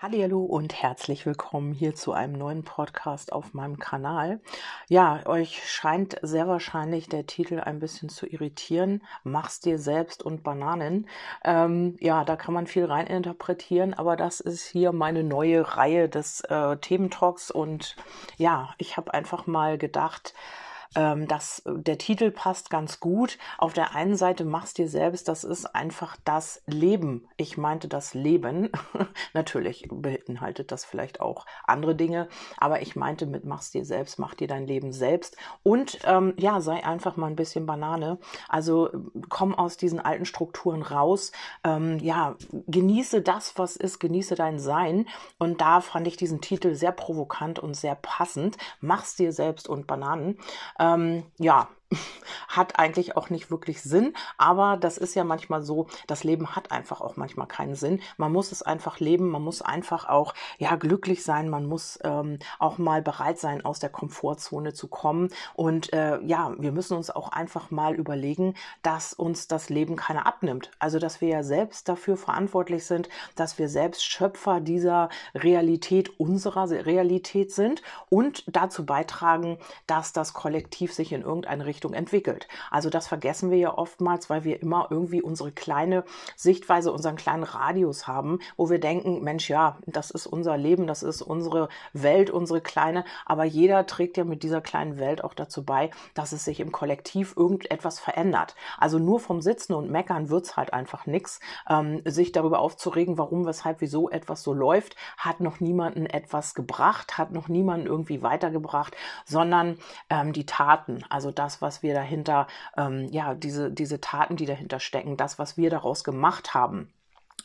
Hallo und herzlich willkommen hier zu einem neuen Podcast auf meinem Kanal. Ja, euch scheint sehr wahrscheinlich der Titel ein bisschen zu irritieren. Mach's dir selbst und Bananen. Ähm, ja, da kann man viel reininterpretieren, aber das ist hier meine neue Reihe des äh, Thementalks und ja, ich habe einfach mal gedacht, ähm, das, der Titel passt ganz gut. Auf der einen Seite mach's dir selbst, das ist einfach das Leben. Ich meinte das Leben. Natürlich beinhaltet das vielleicht auch andere Dinge, aber ich meinte mit mach's dir selbst, mach dir dein Leben selbst und ähm, ja, sei einfach mal ein bisschen Banane. Also komm aus diesen alten Strukturen raus. Ähm, ja, genieße das, was ist, genieße dein Sein. Und da fand ich diesen Titel sehr provokant und sehr passend. Mach's dir selbst und Bananen. Ähm, ja, hat eigentlich auch nicht wirklich Sinn, aber das ist ja manchmal so, das Leben hat einfach auch manchmal keinen Sinn. Man muss es einfach leben, man muss einfach auch ja glücklich sein, man muss ähm, auch mal bereit sein, aus der Komfortzone zu kommen und äh, ja, wir müssen uns auch einfach mal überlegen, dass uns das Leben keiner abnimmt. Also dass wir ja selbst dafür verantwortlich sind, dass wir selbst Schöpfer dieser Realität unserer Realität sind und dazu beitragen, dass das Kollektiv sich in irgendeine Richtung Richtung entwickelt. Also das vergessen wir ja oftmals, weil wir immer irgendwie unsere kleine Sichtweise, unseren kleinen Radius haben, wo wir denken, Mensch, ja, das ist unser Leben, das ist unsere Welt, unsere kleine, aber jeder trägt ja mit dieser kleinen Welt auch dazu bei, dass es sich im Kollektiv irgendetwas verändert. Also nur vom Sitzen und Meckern wird es halt einfach nichts. Ähm, sich darüber aufzuregen, warum, weshalb, wieso etwas so läuft, hat noch niemanden etwas gebracht, hat noch niemanden irgendwie weitergebracht, sondern ähm, die Taten, also das, was was wir dahinter, ähm, ja, diese, diese Taten, die dahinter stecken, das, was wir daraus gemacht haben.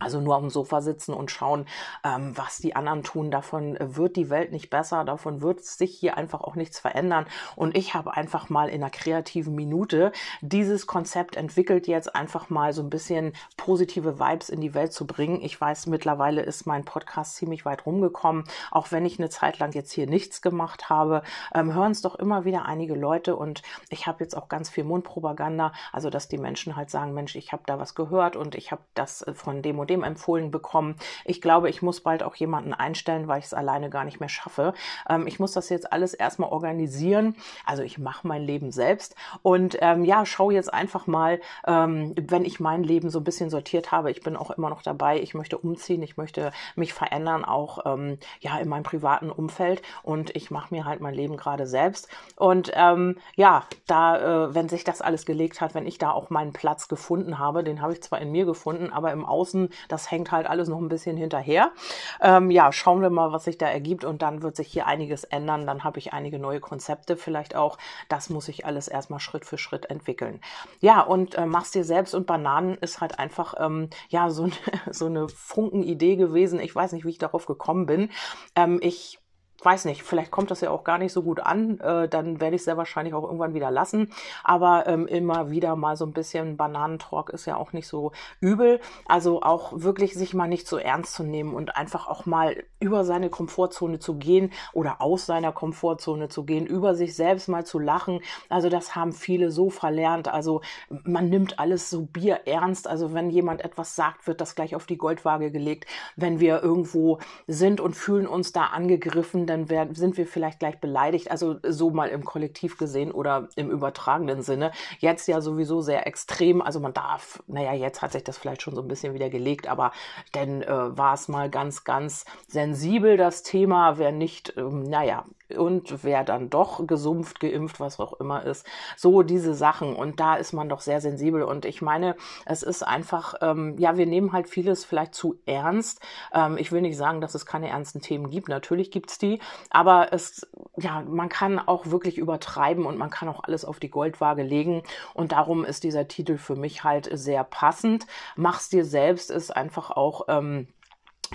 Also nur dem Sofa sitzen und schauen, ähm, was die anderen tun. Davon wird die Welt nicht besser, davon wird sich hier einfach auch nichts verändern. Und ich habe einfach mal in einer kreativen Minute dieses Konzept entwickelt, jetzt einfach mal so ein bisschen positive Vibes in die Welt zu bringen. Ich weiß, mittlerweile ist mein Podcast ziemlich weit rumgekommen, auch wenn ich eine Zeit lang jetzt hier nichts gemacht habe. Ähm, hören es doch immer wieder einige Leute und ich habe jetzt auch ganz viel Mundpropaganda, also dass die Menschen halt sagen, Mensch, ich habe da was gehört und ich habe das äh, von dem und dem empfohlen bekommen. Ich glaube, ich muss bald auch jemanden einstellen, weil ich es alleine gar nicht mehr schaffe. Ähm, ich muss das jetzt alles erstmal organisieren. Also ich mache mein Leben selbst und ähm, ja, schau jetzt einfach mal, ähm, wenn ich mein Leben so ein bisschen sortiert habe. Ich bin auch immer noch dabei. Ich möchte umziehen, ich möchte mich verändern, auch ähm, ja in meinem privaten Umfeld und ich mache mir halt mein Leben gerade selbst. Und ähm, ja, da, äh, wenn sich das alles gelegt hat, wenn ich da auch meinen Platz gefunden habe, den habe ich zwar in mir gefunden, aber im Außen das hängt halt alles noch ein bisschen hinterher. Ähm, ja, schauen wir mal, was sich da ergibt und dann wird sich hier einiges ändern. Dann habe ich einige neue Konzepte vielleicht auch. Das muss ich alles erstmal Schritt für Schritt entwickeln. Ja, und äh, machst dir selbst und Bananen ist halt einfach ähm, ja so, so eine Funkenidee gewesen. Ich weiß nicht, wie ich darauf gekommen bin. Ähm, ich weiß nicht, vielleicht kommt das ja auch gar nicht so gut an, äh, dann werde ich es sehr wahrscheinlich auch irgendwann wieder lassen. Aber ähm, immer wieder mal so ein bisschen Bananentalk ist ja auch nicht so übel. Also auch wirklich sich mal nicht so ernst zu nehmen und einfach auch mal über seine Komfortzone zu gehen oder aus seiner Komfortzone zu gehen, über sich selbst mal zu lachen. Also das haben viele so verlernt. Also man nimmt alles so Bier ernst. Also wenn jemand etwas sagt, wird das gleich auf die Goldwaage gelegt. Wenn wir irgendwo sind und fühlen uns da angegriffen, dann werden, sind wir vielleicht gleich beleidigt. Also so mal im Kollektiv gesehen oder im übertragenen Sinne. Jetzt ja sowieso sehr extrem. Also man darf, naja, jetzt hat sich das vielleicht schon so ein bisschen wieder gelegt, aber dann äh, war es mal ganz, ganz sensibel, das Thema. Wer nicht, ähm, naja, und wer dann doch gesumpft, geimpft, was auch immer ist. So diese Sachen. Und da ist man doch sehr sensibel. Und ich meine, es ist einfach, ähm, ja, wir nehmen halt vieles vielleicht zu ernst. Ähm, ich will nicht sagen, dass es keine ernsten Themen gibt. Natürlich gibt's die. Aber es, ja, man kann auch wirklich übertreiben und man kann auch alles auf die Goldwaage legen. Und darum ist dieser Titel für mich halt sehr passend. Mach's dir selbst ist einfach auch, ähm,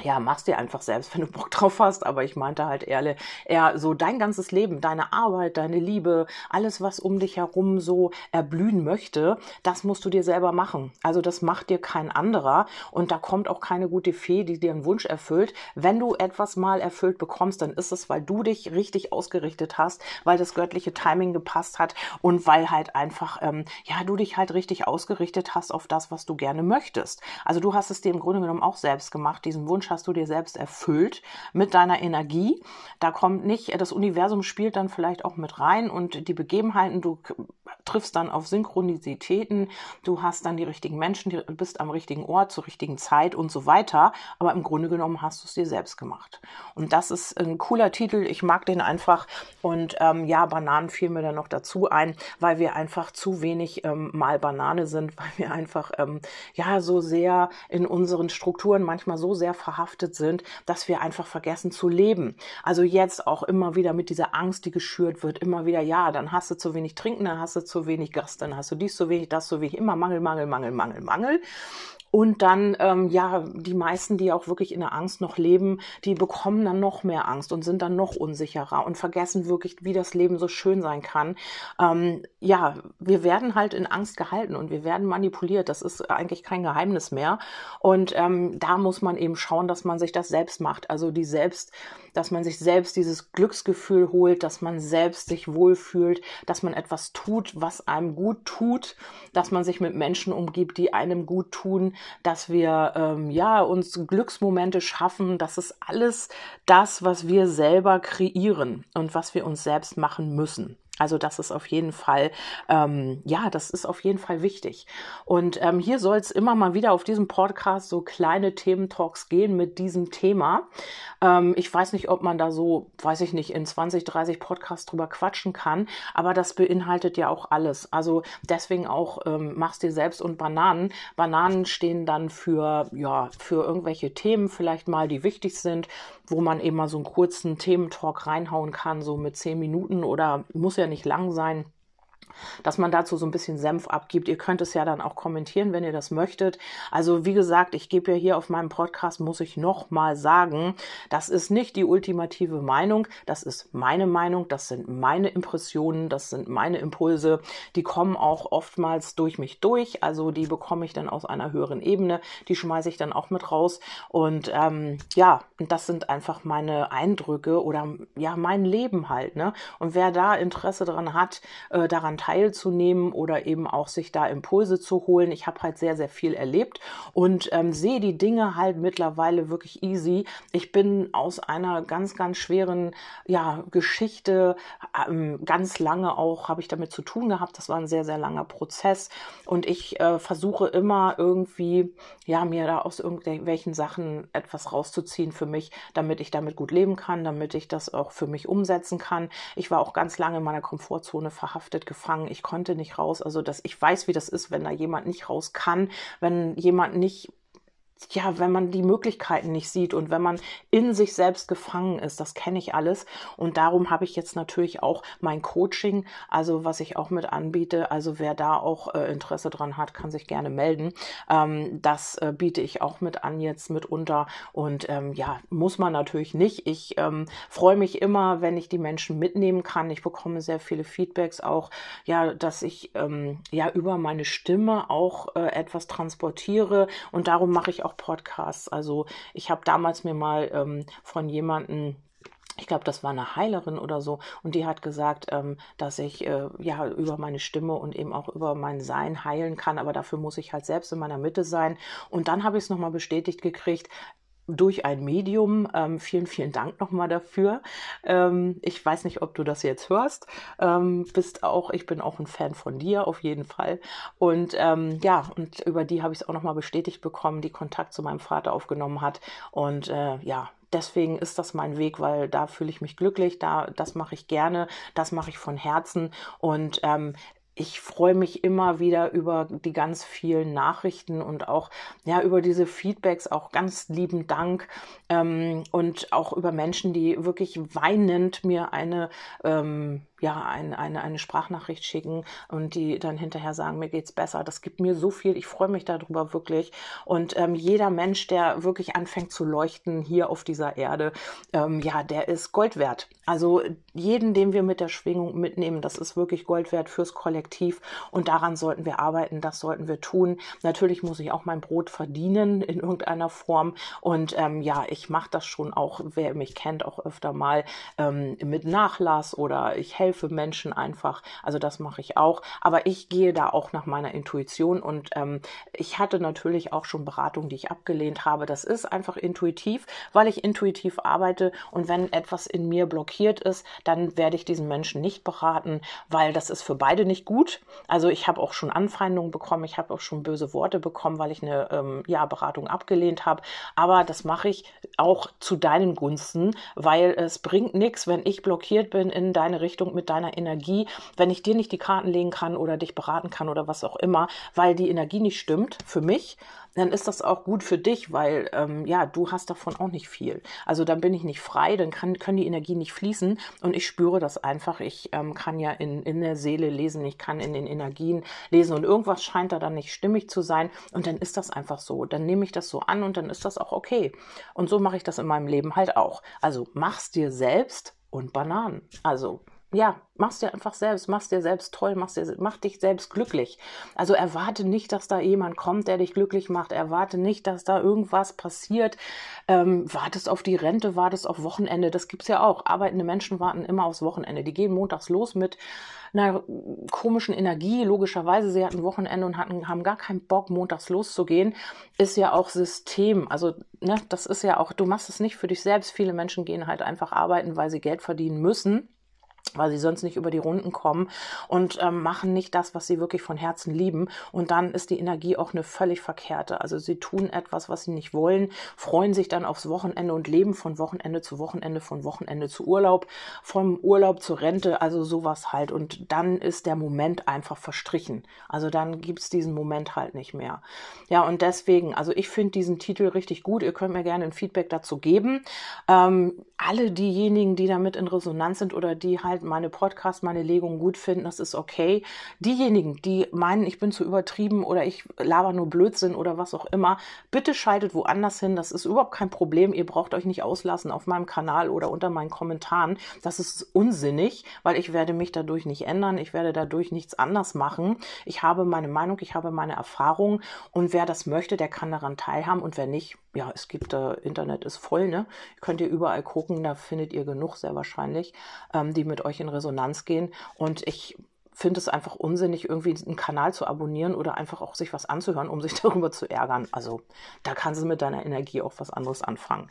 ja, mach's dir einfach selbst, wenn du Bock drauf hast. Aber ich meinte halt ehrlich, eher so dein ganzes Leben, deine Arbeit, deine Liebe, alles, was um dich herum so erblühen möchte, das musst du dir selber machen. Also das macht dir kein anderer. Und da kommt auch keine gute Fee, die dir einen Wunsch erfüllt. Wenn du etwas mal erfüllt bekommst, dann ist es, weil du dich richtig ausgerichtet hast, weil das göttliche Timing gepasst hat und weil halt einfach, ähm, ja, du dich halt richtig ausgerichtet hast auf das, was du gerne möchtest. Also du hast es dir im Grunde genommen auch selbst gemacht, diesen Wunsch Wunsch hast du dir selbst erfüllt mit deiner Energie. Da kommt nicht, das Universum spielt dann vielleicht auch mit rein und die Begebenheiten, du triffst dann auf Synchronizitäten, du hast dann die richtigen Menschen, du bist am richtigen Ort zur richtigen Zeit und so weiter. Aber im Grunde genommen hast du es dir selbst gemacht. Und das ist ein cooler Titel. Ich mag den einfach. Und ähm, ja, Bananen fielen mir dann noch dazu ein, weil wir einfach zu wenig ähm, mal Banane sind, weil wir einfach ähm, ja so sehr in unseren Strukturen manchmal so sehr verhaftet sind, dass wir einfach vergessen zu leben. Also jetzt auch immer wieder mit dieser Angst, die geschürt wird, immer wieder, ja, dann hast du zu wenig trinken, dann hast du zu wenig Gast, dann hast du dies zu wenig, das zu wenig, immer Mangel, Mangel, Mangel, Mangel, Mangel. Und dann, ähm, ja, die meisten, die auch wirklich in der Angst noch leben, die bekommen dann noch mehr Angst und sind dann noch unsicherer und vergessen wirklich, wie das Leben so schön sein kann. Ähm, ja, wir werden halt in Angst gehalten und wir werden manipuliert. Das ist eigentlich kein Geheimnis mehr. Und ähm, da muss man eben schauen, dass man sich das selbst macht. Also die selbst, dass man sich selbst dieses Glücksgefühl holt, dass man selbst sich wohlfühlt, dass man etwas tut, was einem gut tut, dass man sich mit Menschen umgibt, die einem gut tun, dass wir ähm, ja uns Glücksmomente schaffen. Das ist alles das, was wir selber kreieren und was wir uns selbst machen müssen. Also das ist auf jeden Fall, ähm, ja, das ist auf jeden Fall wichtig. Und ähm, hier soll es immer mal wieder auf diesem Podcast so kleine Thementalks gehen mit diesem Thema. Ähm, ich weiß nicht, ob man da so, weiß ich nicht, in 20, 30 Podcasts drüber quatschen kann, aber das beinhaltet ja auch alles. Also deswegen auch ähm, machst dir selbst und Bananen. Bananen stehen dann für, ja, für irgendwelche Themen vielleicht mal, die wichtig sind, wo man eben mal so einen kurzen Thementalk reinhauen kann, so mit zehn Minuten oder muss ja nicht lang sein dass man dazu so ein bisschen Senf abgibt. Ihr könnt es ja dann auch kommentieren, wenn ihr das möchtet. Also wie gesagt, ich gebe ja hier auf meinem Podcast, muss ich noch mal sagen, das ist nicht die ultimative Meinung, das ist meine Meinung, das sind meine Impressionen, das sind meine Impulse. Die kommen auch oftmals durch mich durch, also die bekomme ich dann aus einer höheren Ebene, die schmeiße ich dann auch mit raus. Und ähm, ja, das sind einfach meine Eindrücke oder ja, mein Leben halt. Ne? Und wer da Interesse daran hat, äh, daran teilzunehmen oder eben auch sich da Impulse zu holen. Ich habe halt sehr, sehr viel erlebt und ähm, sehe die Dinge halt mittlerweile wirklich easy. Ich bin aus einer ganz, ganz schweren ja, Geschichte, ähm, ganz lange auch habe ich damit zu tun gehabt. Das war ein sehr, sehr langer Prozess und ich äh, versuche immer irgendwie, ja, mir da aus irgendwelchen Sachen etwas rauszuziehen für mich, damit ich damit gut leben kann, damit ich das auch für mich umsetzen kann. Ich war auch ganz lange in meiner Komfortzone verhaftet, gefangen gefangen, ich konnte nicht raus. Also dass ich weiß, wie das ist, wenn da jemand nicht raus kann, wenn jemand nicht ja, wenn man die Möglichkeiten nicht sieht und wenn man in sich selbst gefangen ist, das kenne ich alles. Und darum habe ich jetzt natürlich auch mein Coaching, also was ich auch mit anbiete. Also wer da auch äh, Interesse dran hat, kann sich gerne melden. Ähm, das äh, biete ich auch mit an jetzt mitunter. Und ähm, ja, muss man natürlich nicht. Ich ähm, freue mich immer, wenn ich die Menschen mitnehmen kann. Ich bekomme sehr viele Feedbacks auch, ja, dass ich ähm, ja über meine Stimme auch äh, etwas transportiere. Und darum mache ich auch Podcasts. Also ich habe damals mir mal ähm, von jemandem ich glaube, das war eine Heilerin oder so, und die hat gesagt, ähm, dass ich äh, ja über meine Stimme und eben auch über mein Sein heilen kann, aber dafür muss ich halt selbst in meiner Mitte sein. Und dann habe ich es nochmal bestätigt gekriegt, durch ein Medium. Ähm, vielen, vielen Dank nochmal dafür. Ähm, ich weiß nicht, ob du das jetzt hörst. Ähm, bist auch, ich bin auch ein Fan von dir, auf jeden Fall. Und ähm, ja, und über die habe ich es auch nochmal bestätigt bekommen, die Kontakt zu meinem Vater aufgenommen hat. Und äh, ja, deswegen ist das mein Weg, weil da fühle ich mich glücklich, da das mache ich gerne, das mache ich von Herzen und ähm, ich freue mich immer wieder über die ganz vielen Nachrichten und auch ja über diese Feedbacks. Auch ganz lieben Dank ähm, und auch über Menschen, die wirklich weinend mir eine ähm, ja, ein, eine, eine Sprachnachricht schicken und die dann hinterher sagen, mir geht's besser. Das gibt mir so viel. Ich freue mich darüber wirklich. Und ähm, jeder Mensch, der wirklich anfängt zu leuchten hier auf dieser Erde, ähm, ja, der ist Gold wert. Also jeden, den wir mit der Schwingung mitnehmen, das ist wirklich Gold wert fürs Kollektiv. Und daran sollten wir arbeiten. Das sollten wir tun. Natürlich muss ich auch mein Brot verdienen in irgendeiner Form. Und ähm, ja, ich mache das schon auch, wer mich kennt, auch öfter mal ähm, mit Nachlass oder ich helfe helfe Menschen einfach. Also das mache ich auch. Aber ich gehe da auch nach meiner Intuition und ähm, ich hatte natürlich auch schon Beratungen, die ich abgelehnt habe. Das ist einfach intuitiv, weil ich intuitiv arbeite und wenn etwas in mir blockiert ist, dann werde ich diesen Menschen nicht beraten, weil das ist für beide nicht gut. Also ich habe auch schon Anfeindungen bekommen, ich habe auch schon böse Worte bekommen, weil ich eine ähm, ja, Beratung abgelehnt habe. Aber das mache ich auch zu deinen Gunsten, weil es bringt nichts, wenn ich blockiert bin in deine Richtung mit deiner Energie, wenn ich dir nicht die Karten legen kann oder dich beraten kann oder was auch immer, weil die Energie nicht stimmt für mich dann ist das auch gut für dich, weil ähm, ja, du hast davon auch nicht viel. Also dann bin ich nicht frei, dann kann, können die Energien nicht fließen und ich spüre das einfach. Ich ähm, kann ja in, in der Seele lesen, ich kann in den Energien lesen und irgendwas scheint da dann nicht stimmig zu sein und dann ist das einfach so. Dann nehme ich das so an und dann ist das auch okay. Und so mache ich das in meinem Leben halt auch. Also mach's dir selbst und Bananen. Also ja, mach's dir einfach selbst, mach's dir selbst toll, mach's dir, mach dich selbst glücklich. Also erwarte nicht, dass da jemand kommt, der dich glücklich macht. Erwarte nicht, dass da irgendwas passiert. Ähm, wartest auf die Rente, wartest auf Wochenende. Das gibt's ja auch. Arbeitende Menschen warten immer aufs Wochenende. Die gehen montags los mit einer komischen Energie. Logischerweise, sie hatten Wochenende und hatten, haben gar keinen Bock, montags loszugehen. Ist ja auch System. Also, ne, das ist ja auch, du machst es nicht für dich selbst. Viele Menschen gehen halt einfach arbeiten, weil sie Geld verdienen müssen weil sie sonst nicht über die Runden kommen und ähm, machen nicht das, was sie wirklich von Herzen lieben. Und dann ist die Energie auch eine völlig verkehrte. Also sie tun etwas, was sie nicht wollen, freuen sich dann aufs Wochenende und leben von Wochenende zu Wochenende, von Wochenende zu Urlaub, vom Urlaub zur Rente, also sowas halt. Und dann ist der Moment einfach verstrichen. Also dann gibt's diesen Moment halt nicht mehr. Ja, und deswegen, also ich finde diesen Titel richtig gut. Ihr könnt mir gerne ein Feedback dazu geben. Ähm, alle diejenigen, die damit in Resonanz sind oder die halt meine Podcasts, meine Legungen gut finden, das ist okay. Diejenigen, die meinen, ich bin zu übertrieben oder ich laber nur Blödsinn oder was auch immer, bitte schaltet woanders hin. Das ist überhaupt kein Problem. Ihr braucht euch nicht auslassen auf meinem Kanal oder unter meinen Kommentaren. Das ist unsinnig, weil ich werde mich dadurch nicht ändern. Ich werde dadurch nichts anders machen. Ich habe meine Meinung, ich habe meine Erfahrung und wer das möchte, der kann daran teilhaben und wer nicht, ja, es gibt, äh, Internet ist voll, ne? Könnt ihr überall gucken, da findet ihr genug sehr wahrscheinlich, ähm, die mit euch in Resonanz gehen. Und ich finde es einfach unsinnig, irgendwie einen Kanal zu abonnieren oder einfach auch sich was anzuhören, um sich darüber zu ärgern. Also da kannst du mit deiner Energie auch was anderes anfangen.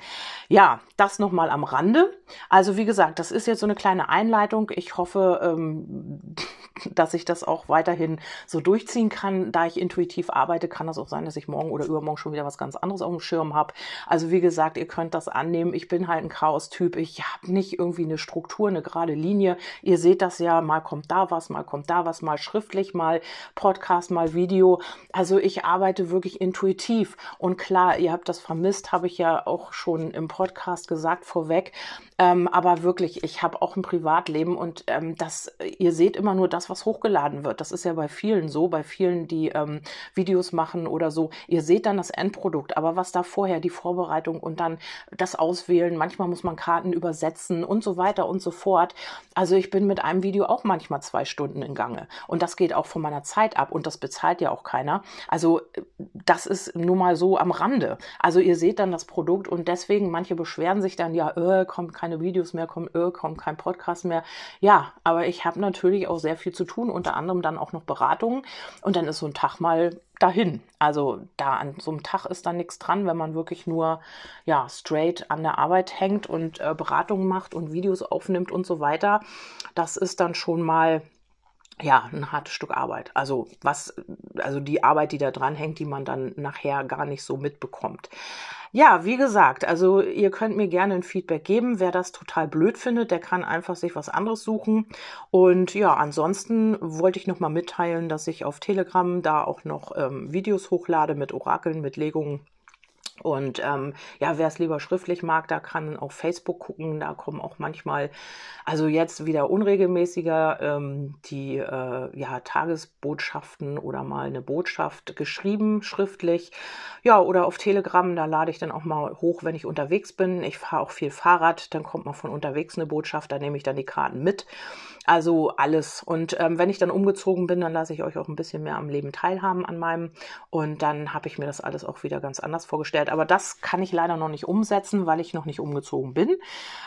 Ja, das nochmal am Rande. Also wie gesagt, das ist jetzt so eine kleine Einleitung. Ich hoffe, ähm, dass ich das auch weiterhin so durchziehen kann. Da ich intuitiv arbeite, kann das auch sein, dass ich morgen oder übermorgen schon wieder was ganz anderes auf dem Schirm habe. Also wie gesagt, ihr könnt das annehmen. Ich bin halt ein Chaos-Typ. Ich habe nicht irgendwie eine Struktur, eine gerade Linie. Ihr seht das ja, mal kommt da was, mal kommt da was, mal schriftlich, mal Podcast, mal Video. Also ich arbeite wirklich intuitiv. Und klar, ihr habt das vermisst, habe ich ja auch schon im Podcast gesagt vorweg. Ähm, aber wirklich, ich habe auch ein Privatleben und ähm, das, ihr seht immer nur das, was hochgeladen wird. Das ist ja bei vielen so, bei vielen, die ähm, Videos machen oder so. Ihr seht dann das Endprodukt, aber was da vorher, die Vorbereitung und dann das Auswählen, manchmal muss man Karten übersetzen und so weiter und so fort. Also ich bin mit einem Video auch manchmal zwei Stunden in Gange und das geht auch von meiner Zeit ab und das bezahlt ja auch keiner. Also das ist nun mal so am Rande. Also ihr seht dann das Produkt und deswegen, manche beschweren sich dann, ja, äh, kommt kein keine Videos mehr, kommt, äh, kommt kein Podcast mehr. Ja, aber ich habe natürlich auch sehr viel zu tun, unter anderem dann auch noch Beratungen. Und dann ist so ein Tag mal dahin. Also da an so einem Tag ist da nichts dran, wenn man wirklich nur ja straight an der Arbeit hängt und äh, Beratungen macht und Videos aufnimmt und so weiter. Das ist dann schon mal ja, ein hartes Stück Arbeit. Also was, also die Arbeit, die da dran hängt, die man dann nachher gar nicht so mitbekommt. Ja, wie gesagt, also ihr könnt mir gerne ein Feedback geben. Wer das total blöd findet, der kann einfach sich was anderes suchen. Und ja, ansonsten wollte ich nochmal mitteilen, dass ich auf Telegram da auch noch ähm, Videos hochlade mit Orakeln, mit Legungen und ähm, ja, wer es lieber schriftlich mag, da kann auf Facebook gucken. Da kommen auch manchmal, also jetzt wieder unregelmäßiger, ähm, die äh, ja, Tagesbotschaften oder mal eine Botschaft geschrieben, schriftlich. Ja, oder auf Telegram, da lade ich dann auch mal hoch, wenn ich unterwegs bin. Ich fahre auch viel Fahrrad, dann kommt mal von unterwegs eine Botschaft, da nehme ich dann die Karten mit. Also alles. Und ähm, wenn ich dann umgezogen bin, dann lasse ich euch auch ein bisschen mehr am Leben teilhaben an meinem. Und dann habe ich mir das alles auch wieder ganz anders vorgestellt Aber das kann ich leider noch nicht umsetzen, weil ich noch nicht umgezogen bin.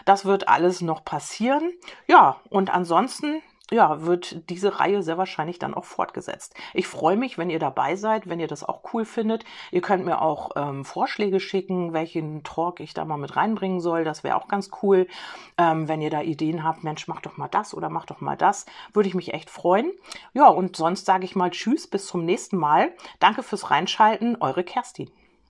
Das wird alles noch passieren. Ja, und ansonsten ja, wird diese Reihe sehr wahrscheinlich dann auch fortgesetzt. Ich freue mich, wenn ihr dabei seid, wenn ihr das auch cool findet. Ihr könnt mir auch ähm, Vorschläge schicken, welchen Talk ich da mal mit reinbringen soll. Das wäre auch ganz cool. Ähm, wenn ihr da Ideen habt, Mensch, mach doch mal das oder mach doch mal das, würde ich mich echt freuen. Ja, und sonst sage ich mal Tschüss, bis zum nächsten Mal. Danke fürs Reinschalten, eure Kerstin.